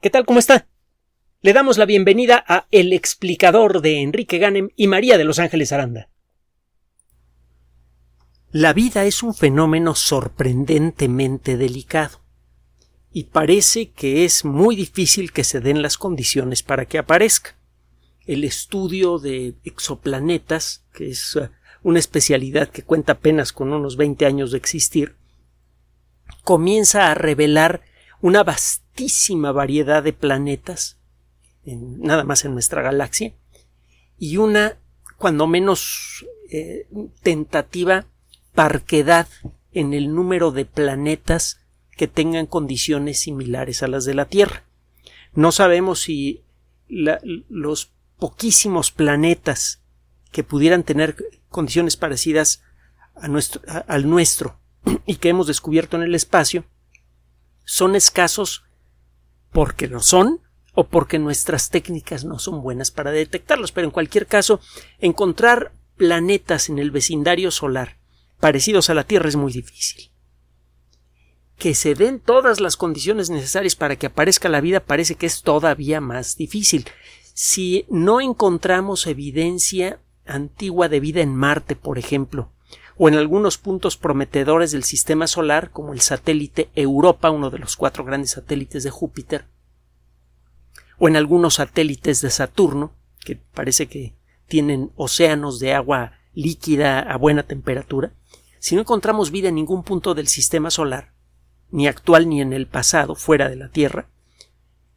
¿Qué tal? ¿Cómo está? Le damos la bienvenida a El explicador de Enrique Ganem y María de Los Ángeles Aranda. La vida es un fenómeno sorprendentemente delicado y parece que es muy difícil que se den las condiciones para que aparezca. El estudio de exoplanetas, que es uh, una especialidad que cuenta apenas con unos 20 años de existir, comienza a revelar una vastísima variedad de planetas, nada más en nuestra galaxia, y una, cuando menos, eh, tentativa parquedad en el número de planetas que tengan condiciones similares a las de la Tierra. No sabemos si los poquísimos planetas que pudieran tener condiciones parecidas a al nuestro y que hemos descubierto en el espacio son escasos porque lo son o porque nuestras técnicas no son buenas para detectarlos. Pero en cualquier caso, encontrar planetas en el vecindario solar parecidos a la Tierra es muy difícil. Que se den todas las condiciones necesarias para que aparezca la vida parece que es todavía más difícil. Si no encontramos evidencia antigua de vida en Marte, por ejemplo, o en algunos puntos prometedores del sistema solar, como el satélite Europa, uno de los cuatro grandes satélites de Júpiter, o en algunos satélites de Saturno, que parece que tienen océanos de agua líquida a buena temperatura, si no encontramos vida en ningún punto del sistema solar, ni actual ni en el pasado, fuera de la Tierra,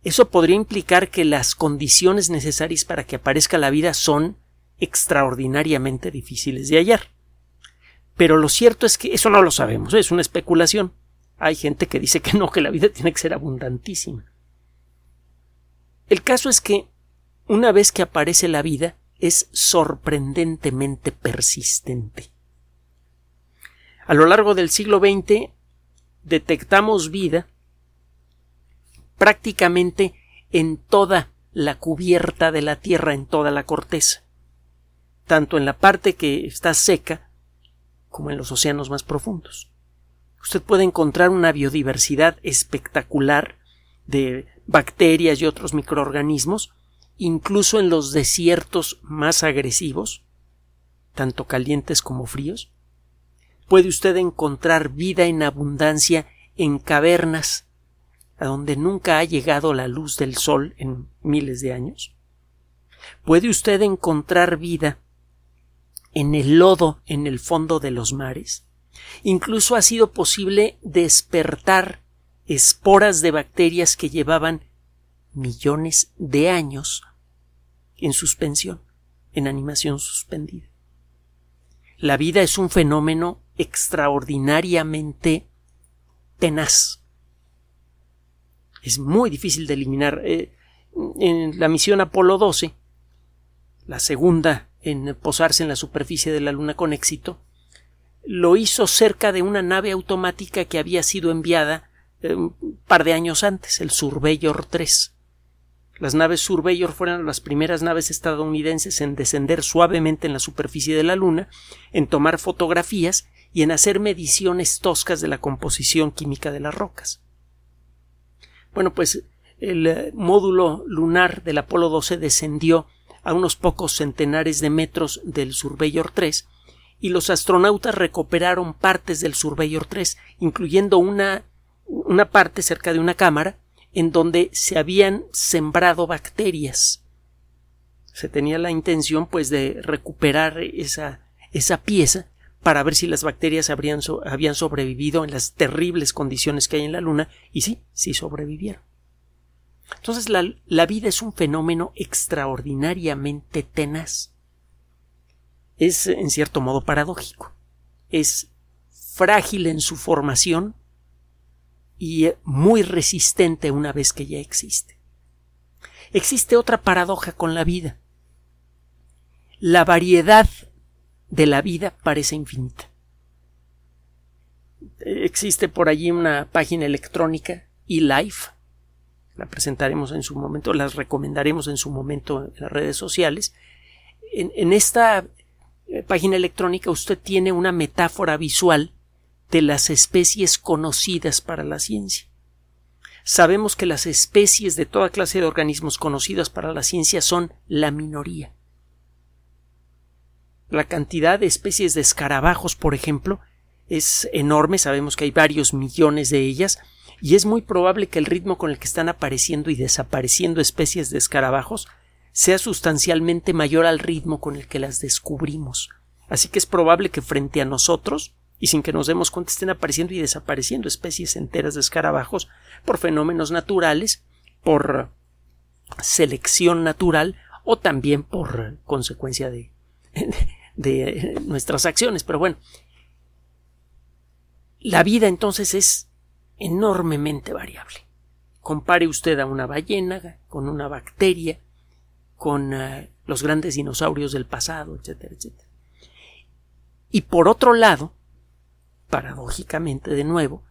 eso podría implicar que las condiciones necesarias para que aparezca la vida son extraordinariamente difíciles de hallar. Pero lo cierto es que eso no lo sabemos, es una especulación. Hay gente que dice que no, que la vida tiene que ser abundantísima. El caso es que una vez que aparece la vida, es sorprendentemente persistente. A lo largo del siglo XX detectamos vida prácticamente en toda la cubierta de la Tierra, en toda la corteza, tanto en la parte que está seca como en los océanos más profundos. Usted puede encontrar una biodiversidad espectacular de bacterias y otros microorganismos, incluso en los desiertos más agresivos, tanto calientes como fríos. Puede usted encontrar vida en abundancia en cavernas a donde nunca ha llegado la luz del sol en miles de años. Puede usted encontrar vida en el lodo en el fondo de los mares. Incluso ha sido posible despertar esporas de bacterias que llevaban millones de años en suspensión, en animación suspendida. La vida es un fenómeno extraordinariamente tenaz. Es muy difícil de eliminar. Eh, en la misión Apolo 12, la segunda en posarse en la superficie de la Luna con éxito, lo hizo cerca de una nave automática que había sido enviada eh, un par de años antes, el Surveyor 3. Las naves Surveyor fueron las primeras naves estadounidenses en descender suavemente en la superficie de la Luna, en tomar fotografías y en hacer mediciones toscas de la composición química de las rocas. Bueno, pues el eh, módulo lunar del Apolo 12 descendió a unos pocos centenares de metros del Surveyor 3 y los astronautas recuperaron partes del Surveyor 3, incluyendo una, una parte cerca de una cámara en donde se habían sembrado bacterias. Se tenía la intención pues de recuperar esa, esa pieza para ver si las bacterias habrían, habían sobrevivido en las terribles condiciones que hay en la Luna y sí, sí sobrevivieron. Entonces la, la vida es un fenómeno extraordinariamente tenaz. Es en cierto modo paradójico. Es frágil en su formación y muy resistente una vez que ya existe. Existe otra paradoja con la vida. La variedad de la vida parece infinita. Existe por allí una página electrónica, eLife, la presentaremos en su momento, las recomendaremos en su momento en las redes sociales. En, esta eh, página electrónica usted tiene una metáfora visual de las especies conocidas para la ciencia. sabemos que las especies de toda clase de organismos conocidas para la ciencia son la minoría. La cantidad de especies de escarabajos, por ejemplo, es enorme, sabemos que hay varios millones de ellas, y es muy probable que el ritmo con el que están apareciendo y desapareciendo especies de escarabajos sea sustancialmente mayor al ritmo con el que las descubrimos. Así que es probable que frente a nosotros, y sin que nos demos cuenta, estén apareciendo y desapareciendo especies enteras de escarabajos por fenómenos naturales, por selección natural o también por consecuencia de, de nuestras acciones. Pero bueno, la vida entonces es enormemente variable. Compare usted a una ballena con una bacteria, con eh, los grandes dinosaurios del pasado, etcétera, etcétera. Y por otro lado, paradójicamente de nuevo,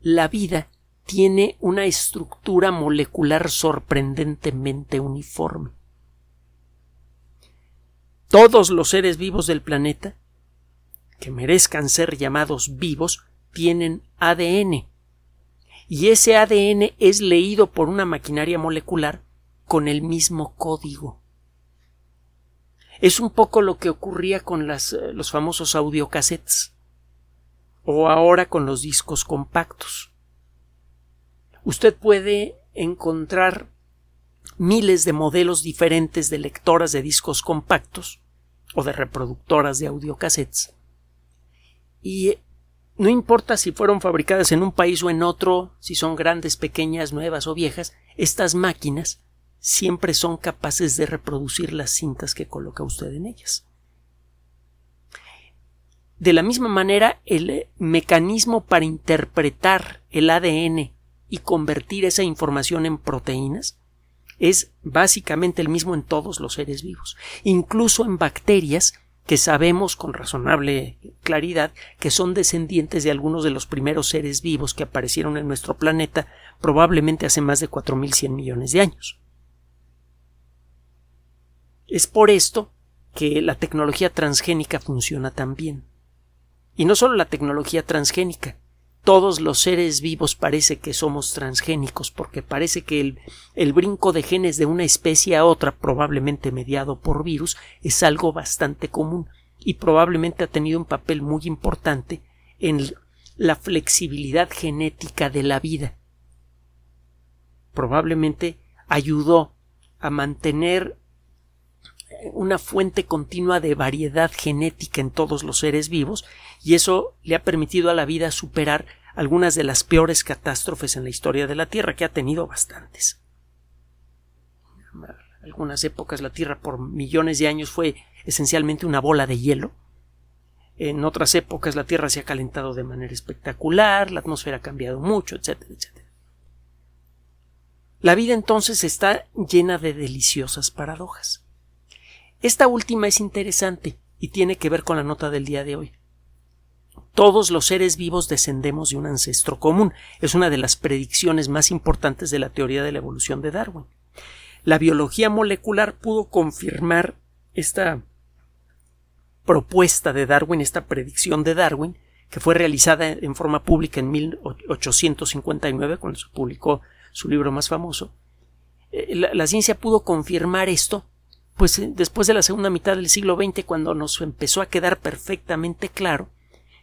la vida tiene una estructura molecular sorprendentemente uniforme. Todos los seres vivos del planeta, que merezcan ser llamados vivos, tienen ADN. Y ese ADN es leído por una maquinaria molecular con el mismo código. Es un poco lo que ocurría con eh, los famosos audiocassettes o ahora con los discos compactos. Usted puede encontrar miles de modelos diferentes de lectoras de discos compactos o de reproductoras de audiocassettes y no importa si fueron fabricadas en un país o en otro, si son grandes, pequeñas, nuevas o viejas, estas máquinas siempre son capaces de reproducir las cintas que coloca usted en ellas. De la misma manera, el mecanismo para interpretar el ADN y convertir esa información en proteínas es básicamente el mismo en todos los seres vivos, incluso en bacterias que sabemos con razonable claridad que son descendientes de algunos de los primeros seres vivos que aparecieron en nuestro planeta probablemente hace más de 4.100 millones de años. Es por esto que la tecnología transgénica funciona tan bien. Y no solo la tecnología transgénica, todos los seres vivos parece que somos transgénicos, porque parece que el, brinco de genes de una especie a otra, probablemente mediado por virus, es algo bastante común y probablemente ha tenido un papel muy importante en la flexibilidad genética de la vida. Probablemente ayudó a mantener una fuente continua de variedad genética en todos los seres vivos y eso le ha permitido a la vida superar algunas de las peores catástrofes en la historia de la Tierra, que ha tenido bastantes. Algunas épocas la Tierra por millones de años fue esencialmente una bola de hielo. En otras épocas la Tierra se ha calentado de manera espectacular, la atmósfera ha cambiado mucho, etcétera, etcétera. La vida entonces está llena de deliciosas paradojas. Esta última es interesante y tiene que ver con la nota del día de hoy. Todos los seres vivos descendemos de un ancestro común. Es una de las predicciones más importantes de la teoría de la evolución de Darwin. La biología molecular pudo confirmar esta propuesta de Darwin, esta predicción de Darwin, que fue realizada en forma pública en 1859, cuando se publicó su libro más famoso. Eh, la, la ciencia pudo confirmar esto pues eh, después de la segunda mitad del siglo XX, cuando nos empezó a quedar perfectamente claro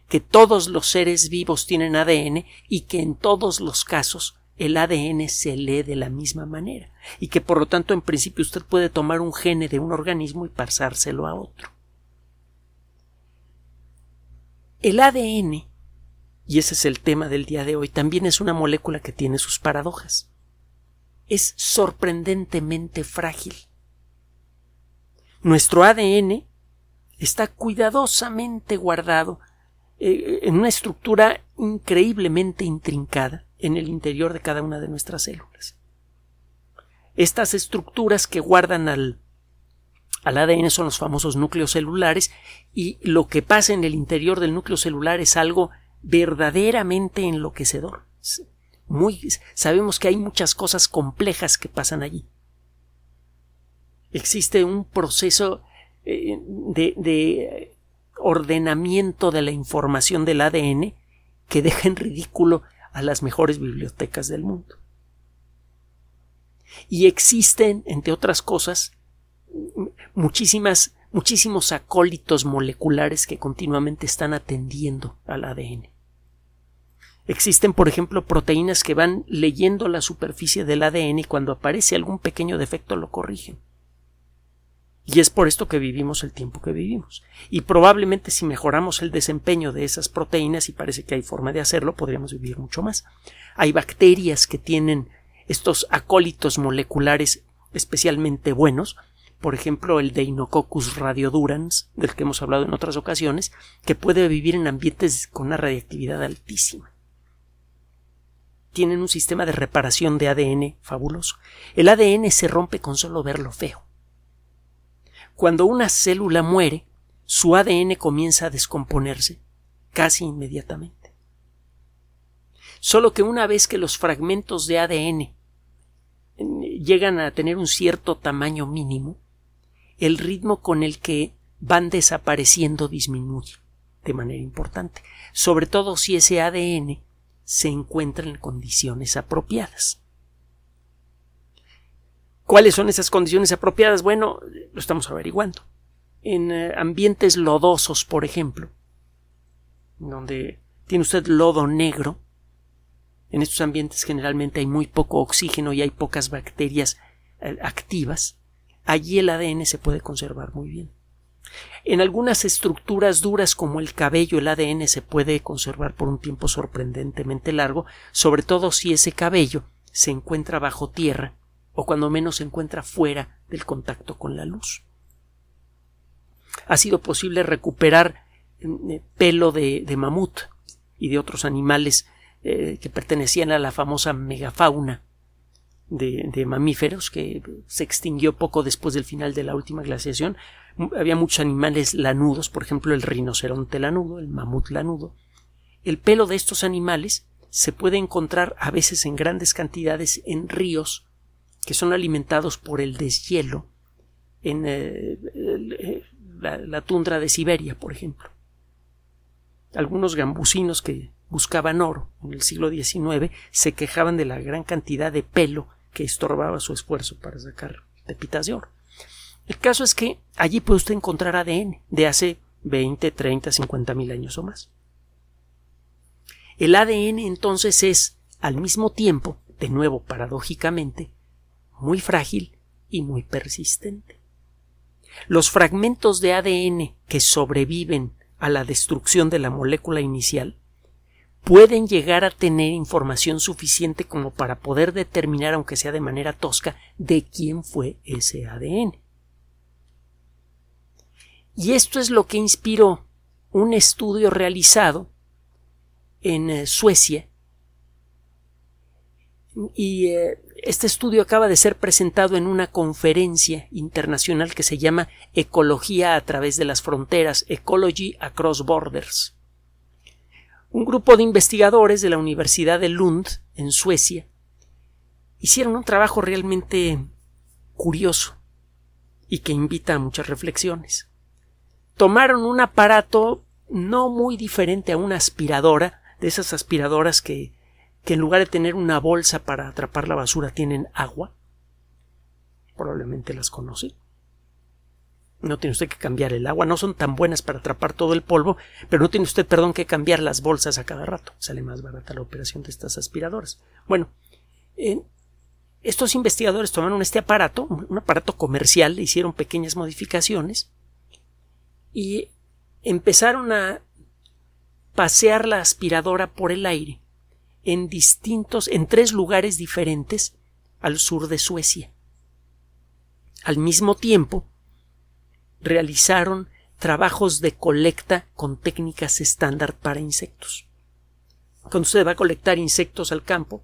que todos los seres vivos tienen ADN y que en todos los casos el ADN se lee de la misma manera y que por lo tanto en principio usted puede tomar un gene de un organismo y pasárselo a otro. El ADN, y ese es el tema del día de hoy, también es una molécula que tiene sus paradojas. Es sorprendentemente frágil nuestro ADN está cuidadosamente guardado eh, en una estructura increíblemente intrincada en el interior de cada una de nuestras células. Estas estructuras que guardan al, al ADN son los famosos núcleos celulares y lo que pasa en el interior del núcleo celular es algo verdaderamente enloquecedor. Muy, sabemos que hay muchas cosas complejas que pasan allí existe un proceso eh, de, ordenamiento de la información del ADN que deja en ridículo a las mejores bibliotecas del mundo. Y existen, entre otras cosas, muchísimas, muchísimos acólitos moleculares que continuamente están atendiendo al ADN. Existen, por ejemplo, proteínas que van leyendo la superficie del ADN y cuando aparece algún pequeño defecto lo corrigen. Y es por esto que vivimos el tiempo que vivimos. Y probablemente si mejoramos el desempeño de esas proteínas, y parece que hay forma de hacerlo, podríamos vivir mucho más. Hay bacterias que tienen estos acólitos moleculares especialmente buenos, por ejemplo el Deinococcus radiodurans, del que hemos hablado en otras ocasiones, que puede vivir en ambientes con una radiactividad altísima. Tienen un sistema de reparación de ADN fabuloso. El ADN se rompe con solo verlo feo. Cuando una célula muere, su ADN comienza a descomponerse casi inmediatamente. Solo que una vez que los fragmentos de ADN llegan a tener un cierto tamaño mínimo, el ritmo con el que van desapareciendo disminuye de manera importante, sobre todo si ese ADN se encuentra en condiciones apropiadas. ¿Cuáles son esas condiciones apropiadas? Bueno, lo estamos averiguando. En eh, ambientes lodosos, por ejemplo, donde tiene usted lodo negro, en estos ambientes generalmente hay muy poco oxígeno y hay pocas bacterias eh, activas, allí el ADN se puede conservar muy bien. En algunas estructuras duras como el cabello el ADN se puede conservar por un tiempo sorprendentemente largo, sobre todo si ese cabello se encuentra bajo tierra o cuando menos se encuentra fuera del contacto con la luz. Ha sido posible recuperar eh, pelo de, mamut y de otros animales eh, que pertenecían a la famosa megafauna de, mamíferos que se extinguió poco después del final de la última glaciación. Había muchos animales lanudos, por ejemplo el rinoceronte lanudo, el mamut lanudo. El pelo de estos animales se puede encontrar a veces en grandes cantidades en ríos que son alimentados por el deshielo en eh, la, tundra de Siberia, por ejemplo. Algunos gambusinos que buscaban oro en el siglo XIX se quejaban de la gran cantidad de pelo que estorbaba su esfuerzo para sacar pepitas de oro. El caso es que allí puede usted encontrar ADN de hace 20, 30, 50 mil años o más. El ADN entonces es, al mismo tiempo, de nuevo paradójicamente, muy frágil y muy persistente. Los fragmentos de ADN que sobreviven a la destrucción de la molécula inicial pueden llegar a tener información suficiente como para poder determinar, aunque sea de manera tosca, de quién fue ese ADN. Y esto es lo que inspiró un estudio realizado en eh, Suecia y eh, este estudio acaba de ser presentado en una conferencia internacional que se llama Ecología a través de las fronteras, Ecology Across Borders. Un grupo de investigadores de la Universidad de Lund, en Suecia, hicieron un trabajo realmente curioso y que invita a muchas reflexiones. Tomaron un aparato no muy diferente a una aspiradora, de esas aspiradoras que que en lugar de tener una bolsa para atrapar la basura tienen agua. Probablemente las conoce. No tiene usted que cambiar el agua, no son tan buenas para atrapar todo el polvo, pero no tiene usted, perdón, que cambiar las bolsas a cada rato. Sale más barata la operación de estas aspiradoras. Bueno, estos investigadores tomaron este aparato, un aparato comercial, le hicieron pequeñas modificaciones y empezaron a pasear la aspiradora por el aire en distintos, en tres lugares diferentes al sur de Suecia. Al mismo tiempo, realizaron trabajos de colecta con técnicas estándar para insectos. Cuando usted va a colectar insectos al campo,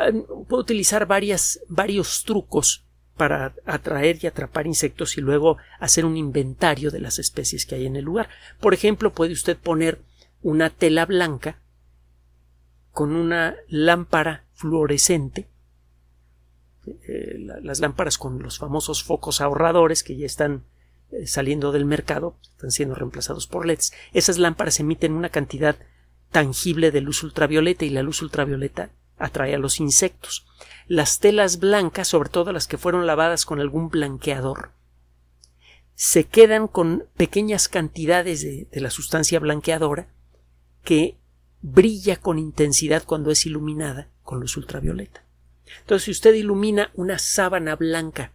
eh, puede utilizar varios trucos para atraer y atrapar insectos y luego hacer un inventario de las especies que hay en el lugar. Por ejemplo, puede usted poner una tela blanca con una lámpara fluorescente, eh, las lámparas con los famosos focos ahorradores que ya están eh, saliendo del mercado, están siendo reemplazados por LEDs. Esas lámparas emiten una cantidad tangible de luz ultravioleta y la luz ultravioleta atrae a los insectos. Las telas blancas, sobre todo las que fueron lavadas con algún blanqueador, se quedan con pequeñas cantidades de, de la sustancia blanqueadora que brilla con intensidad cuando es iluminada con luz ultravioleta. Entonces, si usted ilumina una sábana blanca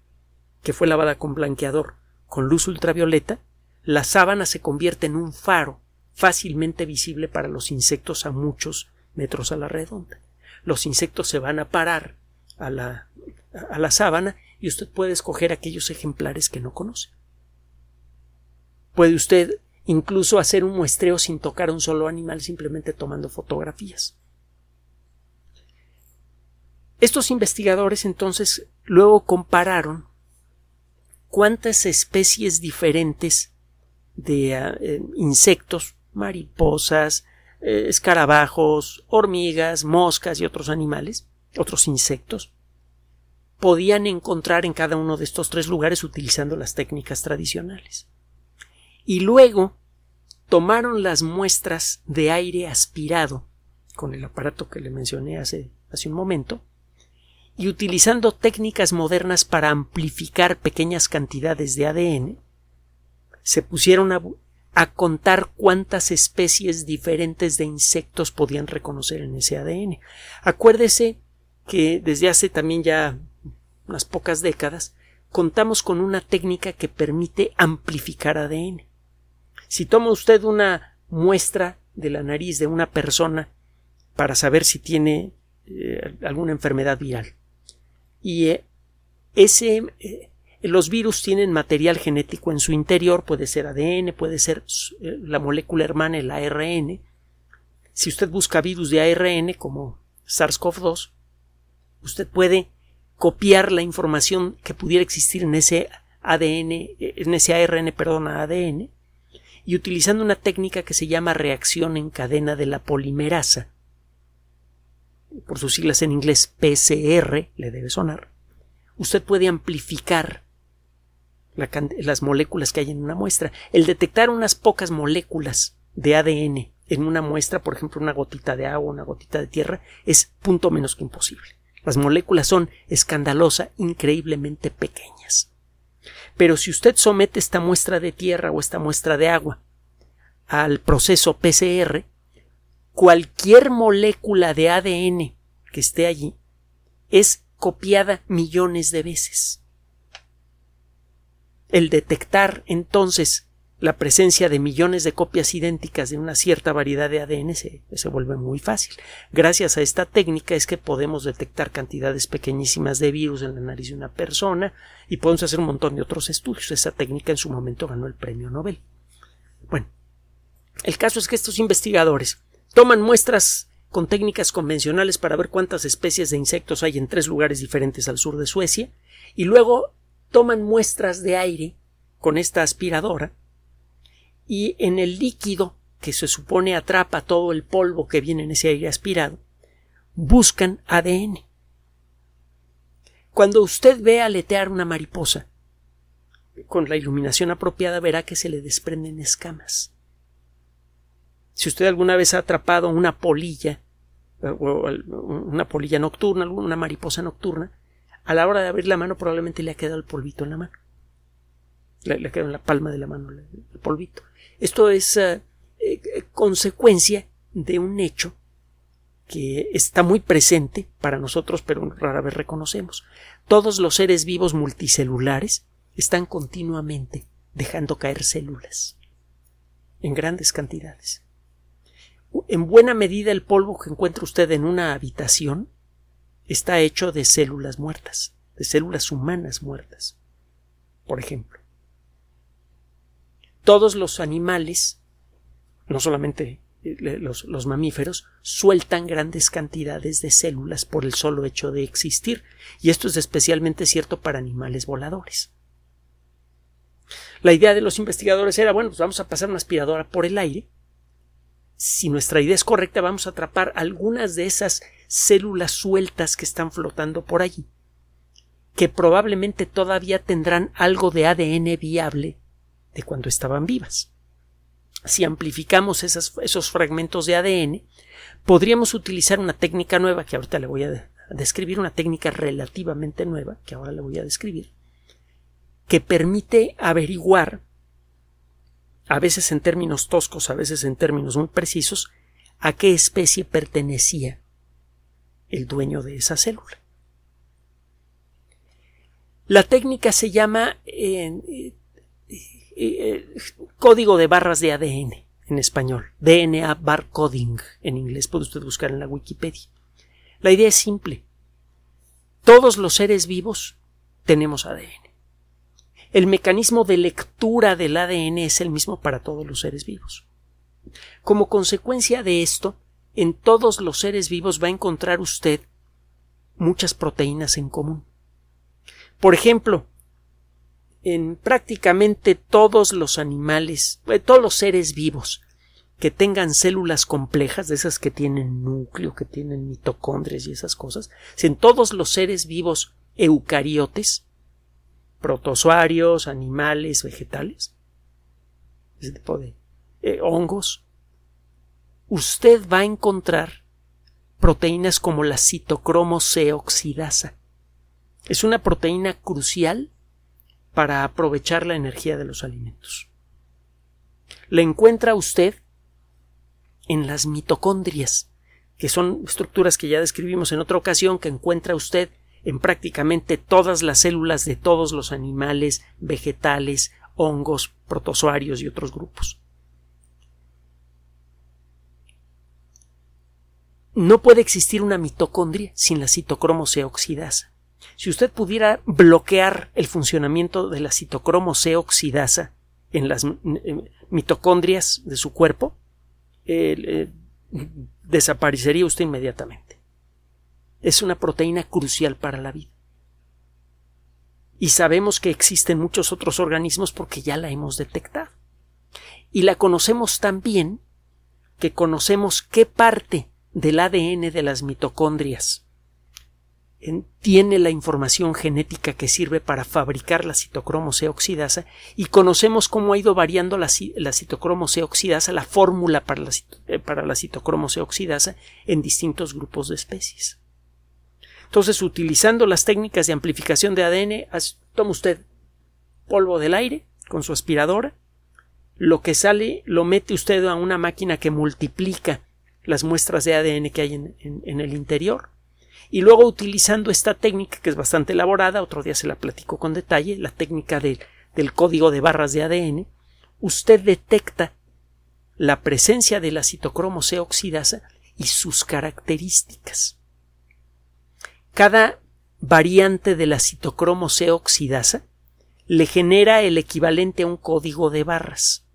que fue lavada con blanqueador con luz ultravioleta, la sábana se convierte en un faro fácilmente visible para los insectos a muchos metros a la redonda. Los insectos se van a parar a la, a la sábana y usted puede escoger aquellos ejemplares que no conoce. Puede usted incluso hacer un muestreo sin tocar a un solo animal simplemente tomando fotografías. Estos investigadores entonces luego compararon cuántas especies diferentes de ah, eh, insectos, mariposas, eh, escarabajos, hormigas, moscas y otros animales, otros insectos, podían encontrar en cada uno de estos tres lugares utilizando las técnicas tradicionales. Y luego tomaron las muestras de aire aspirado con el aparato que le mencioné hace, hace un momento y utilizando técnicas modernas para amplificar pequeñas cantidades de ADN, se pusieron a, a, contar cuántas especies diferentes de insectos podían reconocer en ese ADN. Acuérdese que desde hace también ya unas pocas décadas contamos con una técnica que permite amplificar ADN. Si toma usted una muestra de la nariz de una persona para saber si tiene eh, alguna enfermedad viral y eh, ese eh, los virus tienen material genético en su interior, puede ser ADN, puede ser la molécula hermana, el ARN. Si usted busca virus de ARN como SARS-CoV-2, usted puede copiar la información que pudiera existir en ese ADN, en ese ARN, perdón, ADN, y utilizando una técnica que se llama reacción en cadena de la polimerasa, por sus siglas en inglés PCR, le debe sonar, usted puede amplificar las moléculas que hay en una muestra. El detectar unas pocas moléculas de ADN en una muestra, por ejemplo, una gotita de agua, una gotita de tierra, es punto menos que imposible. Las moléculas son escandalosa, increíblemente pequeñas. Pero si usted somete esta muestra de tierra o esta muestra de agua al proceso PCR, cualquier molécula de ADN que esté allí es copiada millones de veces. El detectar entonces la presencia de millones de copias idénticas de una cierta variedad de ADN se, se, vuelve muy fácil. Gracias a esta técnica es que podemos detectar cantidades pequeñísimas de virus en la nariz de una persona y podemos hacer un montón de otros estudios. Esa técnica en su momento ganó el premio Nobel. Bueno, el caso es que estos investigadores toman muestras con técnicas convencionales para ver cuántas especies de insectos hay en tres lugares diferentes al sur de Suecia y luego toman muestras de aire con esta aspiradora y en el líquido que se supone atrapa todo el polvo que viene en ese aire aspirado, buscan ADN. Cuando usted ve aletear una mariposa, con la iluminación apropiada verá que se le desprenden escamas. Si usted alguna vez ha atrapado una polilla, eh, una polilla nocturna, una mariposa nocturna, a la hora de abrir la mano probablemente le ha quedado el polvito en la mano. Le, le quedado en la palma de la mano el, polvito. Esto es uh, eh, consecuencia de un hecho que está muy presente para nosotros, pero rara vez reconocemos. Todos los seres vivos multicelulares están continuamente dejando caer células en grandes cantidades. En buena medida el polvo que encuentra usted en una habitación está hecho de células muertas, de células humanas muertas, por ejemplo. Todos los animales, no solamente eh, los, los, mamíferos, sueltan grandes cantidades de células por el solo hecho de existir, y esto es especialmente cierto para animales voladores. La idea de los investigadores era, bueno, pues vamos a pasar una aspiradora por el aire si nuestra idea es correcta, vamos a atrapar algunas de esas células sueltas que están flotando por allí, que probablemente todavía tendrán algo de ADN viable de cuando estaban vivas. si amplificamos esos fragmentos de ADN, podríamos utilizar una técnica nueva que ahorita le voy a describir, una técnica relativamente nueva que ahora le voy a describir, que permite averiguar, a veces en términos toscos, a veces en términos muy precisos, a qué especie pertenecía el dueño de esa célula. La técnica se llama eh, eh, código de barras de ADN en español, DNA barcoding en inglés, puede usted buscar en la Wikipedia. La idea es simple. Todos los seres vivos tenemos ADN. El mecanismo de lectura del ADN es el mismo para todos los seres vivos. Como consecuencia de esto, en todos los seres vivos va a encontrar usted muchas proteínas en común. Por ejemplo, en prácticamente todos los animales, eh, todos los seres vivos que tengan células complejas, de esas que tienen núcleo, que tienen mitocondrias y esas cosas, en todos los seres vivos eucariotes, protozoarios, animales, vegetales, ese tipo de eh, hongos, usted va a encontrar proteínas como la citocromo C oxidasa. Es una proteína crucial para aprovechar la energía de los alimentos. La encuentra usted en las mitocondrias, que son estructuras que ya describimos en otra ocasión, que encuentra usted en prácticamente todas las células de todos los animales, vegetales, hongos, protozoarios y otros grupos. No puede existir una mitocondria sin la citocromo C oxidasa. Si usted pudiera bloquear el funcionamiento de la citocromo C oxidasa en las mitocondrias de su cuerpo, eh, desaparecería usted inmediatamente. Es una proteína crucial para la vida. Y sabemos que existen muchos otros organismos porque ya la hemos detectado. Y la conocemos tan bien que conocemos qué parte del ADN de las mitocondrias tiene la información genética que sirve para fabricar la citocromo C oxidasa y conocemos cómo ha ido variando la, citocromo C oxidasa, la fórmula para la, eh, para la citocromo C oxidasa en distintos grupos de especies. Entonces, utilizando las técnicas de amplificación de ADN, toma usted polvo del aire con su aspiradora, lo que sale lo mete usted a una máquina que multiplica las muestras de ADN que hay en el interior, y luego utilizando esta técnica que es bastante elaborada, otro día se la platico con detalle, la técnica del código de barras de ADN, usted detecta la presencia de la citocromo C oxidasa y sus características. Cada variante de la citocromo C oxidasa le genera el equivalente a un código de barras.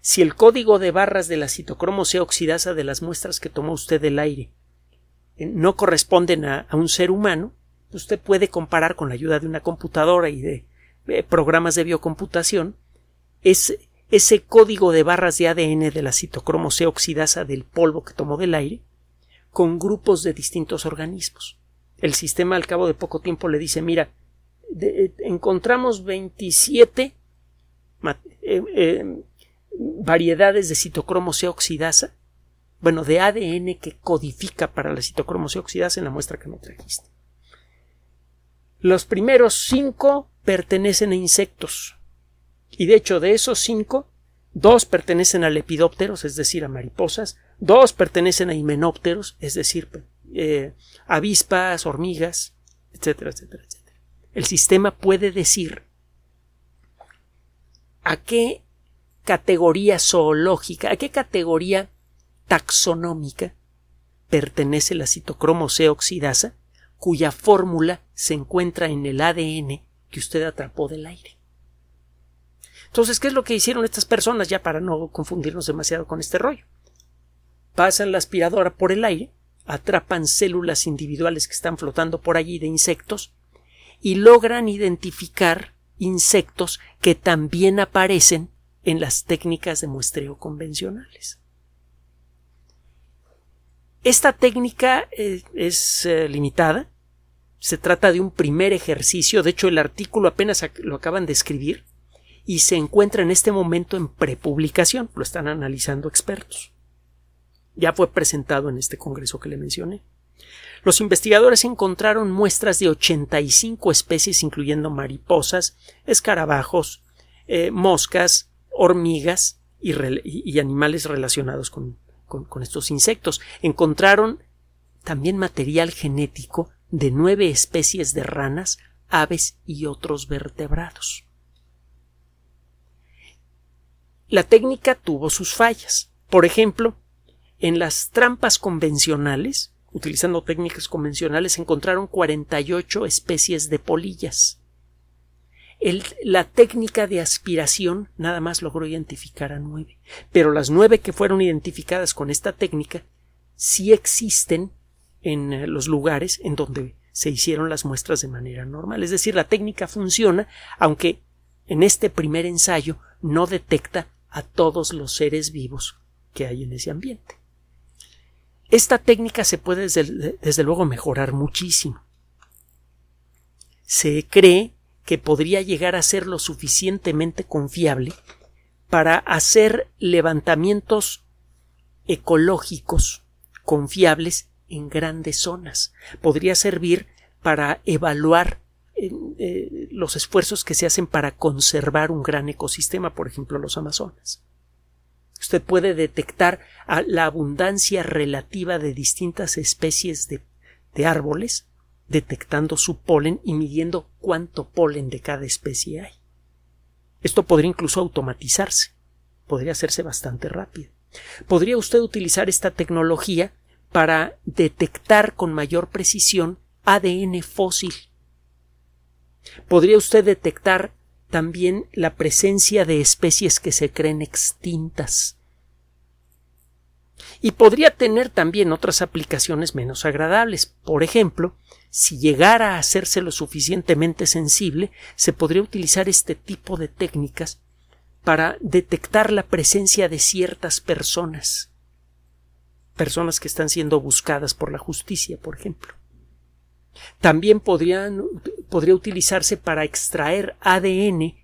Si el código de barras de la citocromo C oxidasa de las muestras que tomó usted del aire no corresponden a, un ser humano, usted puede comparar con la ayuda de una computadora y de programas de biocomputación es, ese código de barras de ADN de la citocromo C oxidasa del polvo que tomó del aire con grupos de distintos organismos. El sistema al cabo de poco tiempo le dice mira, encontramos 27 eh, eh, variedades de citocromo C oxidasa bueno, de ADN que codifica para la citocromosis oxidasa en la muestra que me trajiste. Los primeros cinco pertenecen a insectos. Y de hecho, de esos cinco, dos pertenecen a lepidópteros, es decir, a mariposas, dos pertenecen a himenópteros, es decir, eh, avispas, hormigas, etcétera, etcétera, etcétera. El sistema puede decir a qué categoría zoológica, a qué categoría taxonómica pertenece la citocromo C oxidasa, cuya fórmula se encuentra en el ADN que usted atrapó del aire. Entonces, ¿qué es lo que hicieron estas personas ya para no confundirnos demasiado con este rollo? Pasan la aspiradora por el aire, atrapan células individuales que están flotando por allí de insectos y logran identificar insectos que también aparecen en las técnicas de muestreo convencionales. Esta técnica eh, es eh, limitada. Se trata de un primer ejercicio. De hecho, el artículo apenas lo acaban de escribir y se encuentra en este momento en prepublicación. Lo están analizando expertos. Ya fue presentado en este congreso que le mencioné. Los investigadores encontraron muestras de 85 especies, incluyendo mariposas, escarabajos, eh, moscas, hormigas y, animales relacionados con, con estos insectos. Encontraron también material genético de nueve especies de ranas, aves y otros vertebrados. La técnica tuvo sus fallas. Por ejemplo, en las trampas convencionales, utilizando técnicas convencionales, encontraron 48 especies de polillas. La técnica de aspiración nada más logró identificar a nueve, pero las nueve que fueron identificadas con esta técnica sí existen en eh, los lugares en donde se hicieron las muestras de manera normal. Es decir, la técnica funciona, aunque en este primer ensayo no detecta a todos los seres vivos que hay en ese ambiente. Esta técnica se puede desde, luego mejorar muchísimo. Se cree que podría llegar a ser lo suficientemente confiable para hacer levantamientos ecológicos confiables en grandes zonas. Podría servir para evaluar eh, los esfuerzos que se hacen para conservar un gran ecosistema, por ejemplo, los Amazonas. Usted puede detectar la abundancia relativa de distintas especies de, de árboles, detectando su polen y midiendo cuánto polen de cada especie hay. Esto podría incluso automatizarse. Podría hacerse bastante rápido. Podría usted utilizar esta tecnología para detectar con mayor precisión ADN fósil. Podría usted detectar también la presencia de especies que se creen extintas. Y podría tener también otras aplicaciones menos agradables. Por ejemplo, si llegara a hacerse lo suficientemente sensible, se podría utilizar este tipo de técnicas para detectar la presencia de ciertas personas personas que están siendo buscadas por la justicia, por ejemplo. También podría utilizarse para extraer ADN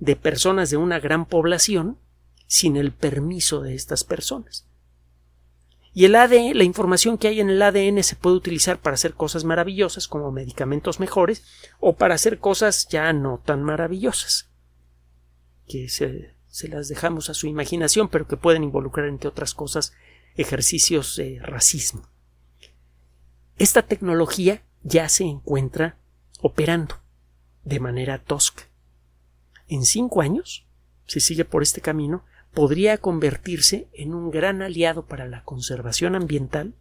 de personas de una gran población sin el permiso de estas personas. Y el ADN, la información que hay en el ADN se puede utilizar para hacer cosas maravillosas como medicamentos mejores o para hacer cosas ya no tan maravillosas que se, se las dejamos a su imaginación pero que pueden involucrar entre otras cosas ejercicios de racismo. Esta tecnología ya se encuentra operando de manera tosca. En cinco años, si sigue por este camino, podría convertirse en un gran aliado para la conservación ambiental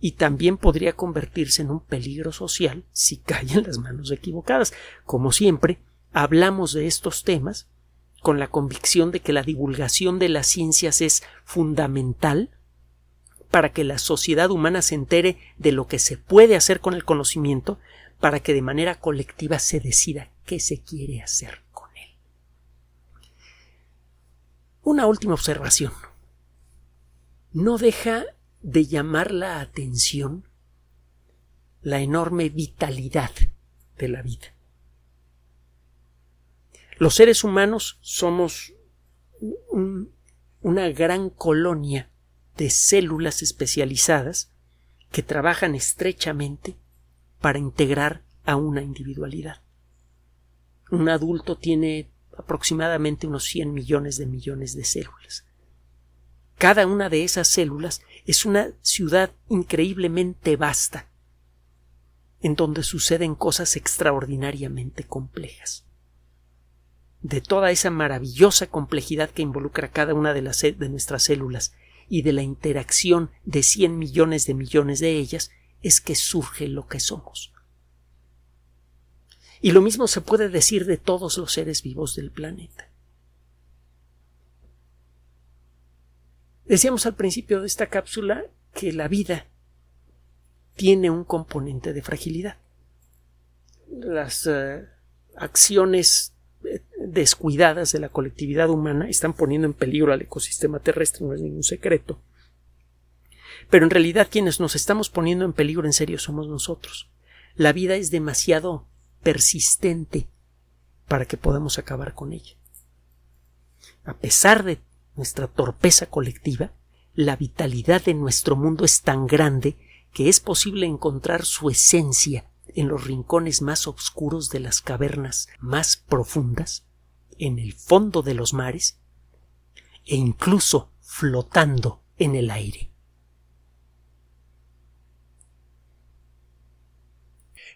y también podría convertirse en un peligro social si cae en las manos equivocadas. Como siempre, hablamos de estos temas con la convicción de que la divulgación de las ciencias es fundamental para que la sociedad humana se entere de lo que se puede hacer con el conocimiento para que de manera colectiva se decida qué se quiere hacer con él. Una última observación. No deja de llamar la atención la enorme vitalidad de la vida. Los seres humanos somos una gran colonia de células especializadas que trabajan estrechamente para integrar a una individualidad. Un adulto tiene aproximadamente unos 100 millones de millones de células. Cada una de esas células es una ciudad increíblemente vasta, en donde suceden cosas extraordinariamente complejas de toda esa maravillosa complejidad que involucra cada una de, las, de nuestras células y de la interacción de cien millones de millones de ellas es que surge lo que somos. Y lo mismo se puede decir de todos los seres vivos del planeta. Decíamos al principio de esta cápsula que la vida tiene un componente de fragilidad. Las eh, acciones descuidadas de la colectividad humana están poniendo en peligro al ecosistema terrestre, no es ningún secreto. Pero en realidad quienes nos estamos poniendo en peligro en serio somos nosotros. La vida es demasiado persistente para que podamos acabar con ella. A pesar de nuestra torpeza colectiva, la vitalidad de nuestro mundo es tan grande que es posible encontrar su esencia en los rincones más oscuros de las cavernas más profundas, en el fondo de los mares e incluso flotando en el aire.